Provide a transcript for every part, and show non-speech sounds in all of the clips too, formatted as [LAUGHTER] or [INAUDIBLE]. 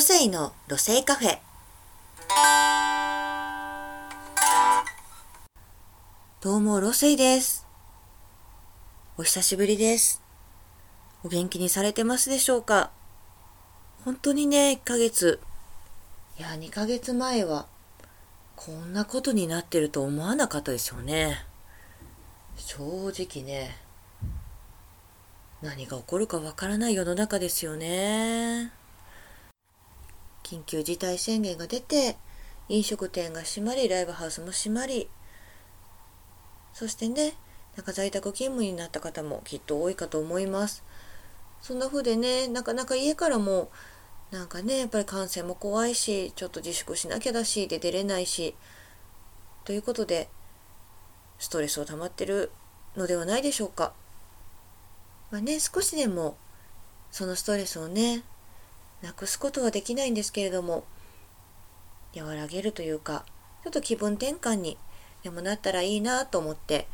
ロセイのロセイカフェ。どうもロセイです。お久しぶりです。お元気にされてますでしょうか？本当にね1ヶ月。いや2ヶ月前はこんなことになってると思わなかったですよね。正直ね何が起こるかわからない世の中ですよね。緊急事態宣言が出て飲食店が閉まりライブハウスも閉まりそしてねなんか在宅勤務になった方もきっと多いかと思いますそんな風でねなかなか家からもなんかねやっぱり感染も怖いしちょっと自粛しなきゃだしで出れないしということでストレスを溜まってるのではないでしょうか。まあね少しでもそのストレスをねなくすことはできないんですけれども和らげるというかちょっと気分転換にでもなったらいいなと思って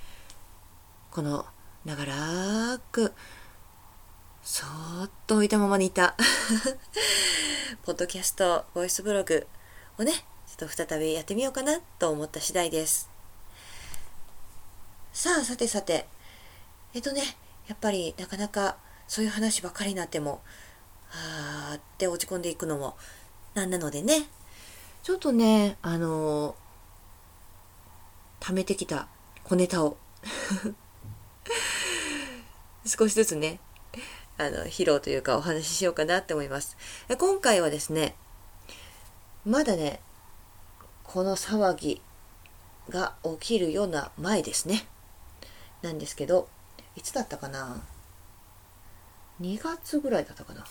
この長らくそーっと置いたままにいた [LAUGHS] ポッドキャストボイスブログをねちょっと再びやってみようかなと思った次第です。さあさてさて。えっとねやっぱりなかなかそういう話ばっかりになってもあーって落ち込んでいくのもなんなのでねちょっとねあのー、貯めてきた小ネタを [LAUGHS] 少しずつねあの、披露というかお話ししようかなって思います。今回はですね、まだね、この騒ぎが起きるような前ですね。なんですけど、いつだったかな ?2 月ぐらいだったかな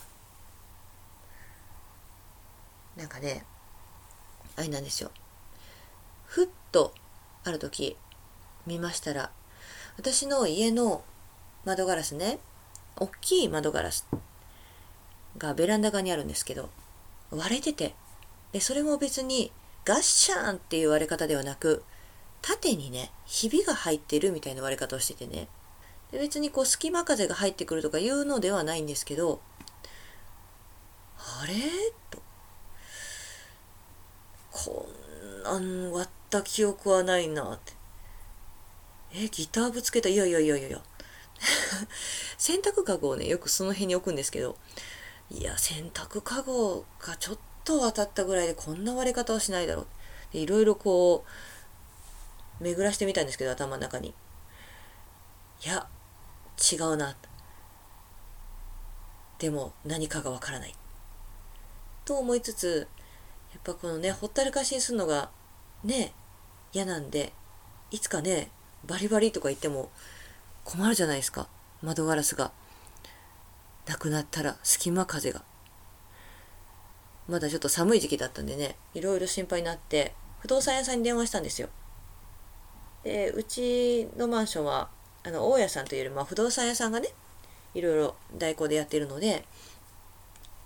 なんかね、あれなんですよ。ふっとある時見ましたら、私の家の窓ガラスね、大きい窓ガラスがベランダ側にあるんですけど割れててでそれも別にガッシャーンっていう割れ方ではなく縦にねひびが入ってるみたいな割れ方をしててねで別にこう隙間風が入ってくるとかいうのではないんですけどあれとこんなん割った記憶はないなって。えギターぶつけた？いやいやいやいやいや。[LAUGHS] 洗濯かごをねよくその辺に置くんですけど。いや洗濯かごがちょっと当たったぐらいでこんな割れ方はしないだろう。いろいろこう巡らしてみたんですけど頭の中に。いや違うな。でも何かがわからない。と思いつつっぱこのねほったらかしにするのがね嫌なんでいつかねバリバリとか言っても困るじゃないですか。窓ガラスが。なくなったら隙間風が。まだちょっと寒い時期だったんでねいろいろ心配になって不動産屋さんに電話したんですよ。でうちのマンションはあの大家さんというよりも不動産屋さんがねいろいろ代行でやってるので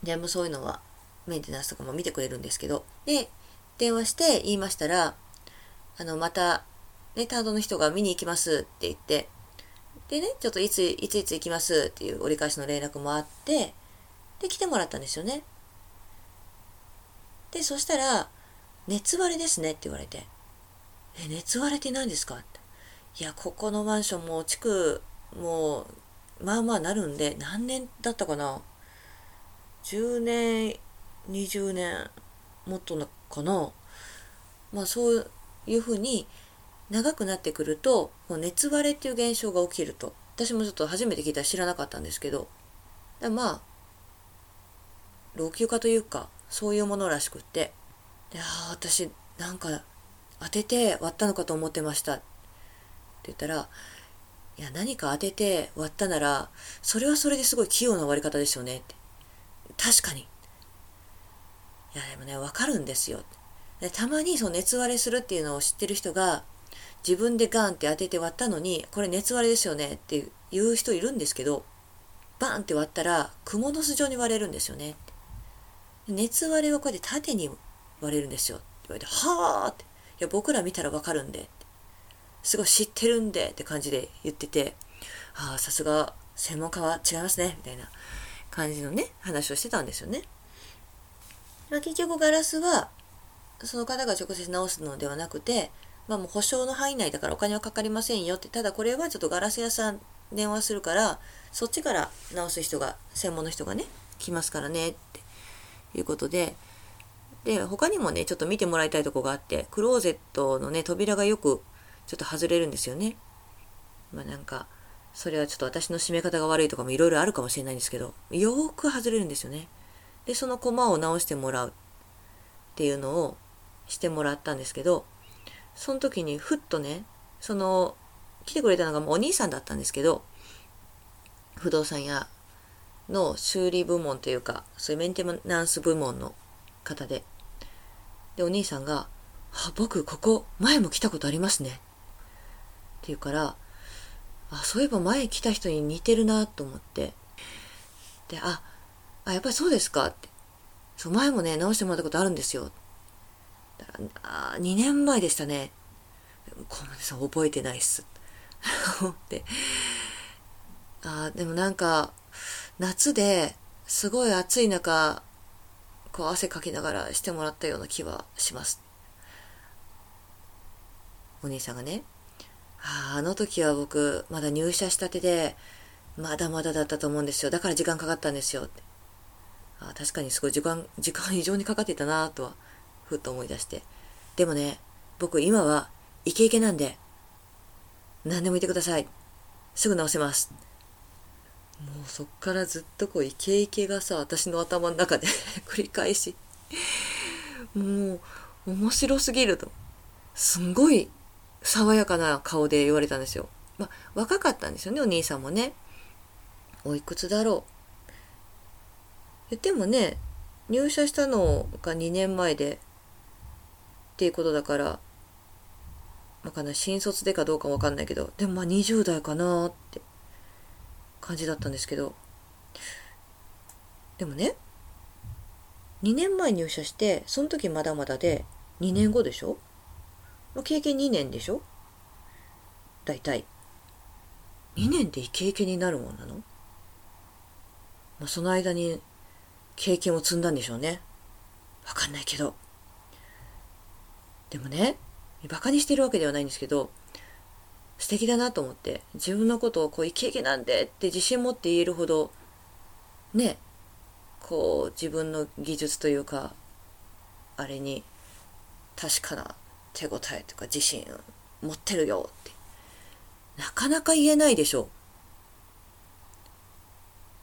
でもそういうのはメンテナンスとかも見てくれるんですけどで電話して言いましたらあのまたね担当の人が見に行きますって言ってでね、ちょっといつ、いついつ行きますっていう折り返しの連絡もあって、で、来てもらったんですよね。で、そしたら、熱割れですねって言われて、え、熱割れって何ですか？って。いや、ここのマンションも地区、もう、まあまあなるんで、何年だったかな ?10 年、20年、もっとかな。まあそういうふうに長くなってくると熱割れっていう現象が起きると。私もちょっと初めて聞いたら知らなかったんですけど。まあ老朽化というかそういうものらしくって。であ私なんか当てて割ったのかと思ってました。って言ったらいや何か当てて割ったならそれはそれですごい器用な割り方ですよね。って。確かに。いやでもね分かるんですよ。でたまにその熱割れするっていうのを知ってる人が自分でガンって当てて割ったのにこれ熱割れですよねって言う人いるんですけどバンって割ったら蜘蛛の巣状に割れるんですよね。熱割れはこうやって縦に割れるんですよ。って言われてはあって。いや僕ら見たらわかるんで。すごい知ってるんでって感じで言っててああさすが専門家は違いますねみたいな感じのね話をしてたんですよね、結局ガラスはその方が直接直すのではなくて、まあ、もう保証の範囲内だからお金はかかりませんよってただこれはちょっとガラス屋さん電話するからそっちから直す人が専門の人がね来ますからねっていうことでで他にもねちょっと見てもらいたいとこがあってクローゼットのね扉がよくちょっと外れるんですよね。まあなんかそれはちょっと私の締め方が悪いとかもいろいろあるかもしれないんですけどよーく外れるんですよね。でそのコマを直してもらうっていうのをしてもらったんですけどその時にふっとねその来てくれたのがもうお兄さんだったんですけど不動産屋の修理部門というかそういうメンテナンス部門の方で。でお兄さんが「あ僕ここ前も来たことありますね」って言うからあそういえば前来た人に似てるなと思って。でああやっぱりそうですかって。そう前もね直してもらったことあるんですよ。あ2年前でしたね。ごめんなさい覚えてないっす。[LAUGHS] って。あでもなんか夏ですごい暑い中こう汗かきながらしてもらったような気はします。お兄さんがね。ああの時は僕まだ入社したてでまだまだだったと思うんですよ。だから時間かかったんですよって。あ確かにすごい時間 [LAUGHS] 時間異常にかかっていたなとはふっと思い出してでもね僕今はイケイケなんで何でも言ってくださいすぐ直せますもうそっからずっとこうイケイケがさ私の頭の中で [LAUGHS] 繰り返しもう面白すぎるとすんごい爽やかな顔で言われたんですよ。まあ、若かったんですよねお兄さんもね。おいくつだろう。でもね入社したのが2年前でっていうことだから、まあ、かな新卒でかどうかわかんないけどでもまあ20代かなって感じだったんですけど。でもね2年前入社してその時まだまだで2年後でしょ？経験2年でしょ？大体。2年でイケイケになるもんなの、まあ、その間に経験を積んだんでしょうね。わかんないけど。でもねバカにしてるわけではないんですけど素敵だなと思って自分のことをこうイケイケなんでって自信持って言えるほどねこう自分の技術というかあれに確かな手応えとか自信持ってるよってなかなか言えないでしょ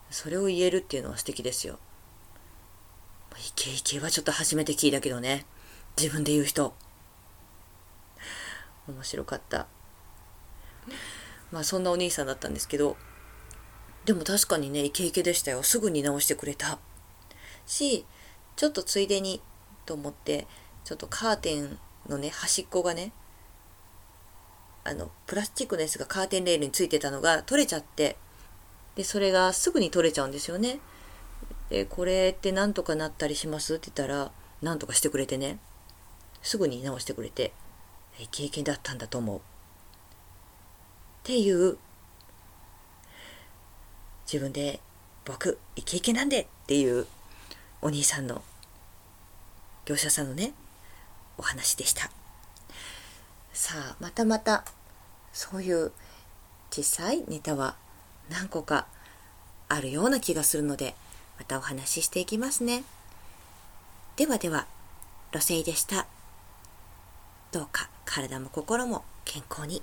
それを言えるっていうのは素敵ですよ。イケイケはちょっと初めて聞いたけどね。自分で言う人。面白かった。まあそんなお兄さんだったんですけど。でも確かにねイケイケでしたよ。すぐに直してくれた。しちょっとついでにと思ってちょっとカーテンのね端っこがねあのプラスチックのやつがカーテンレールについてたのが取れちゃって。でそれがすぐに取れちゃうんですよね。でこれって何とかなったりします？って言ったら何とかしてくれてねすぐに直してくれて経験だったんだと思うっていう自分で僕イケイケなんでっていうお兄さんの業者さんのねお話でした。さあまたまたそういう小さいネタは何個かあるような気がするのでまたお話ししていきますねではではロセイでしたどうか体も心も健康に。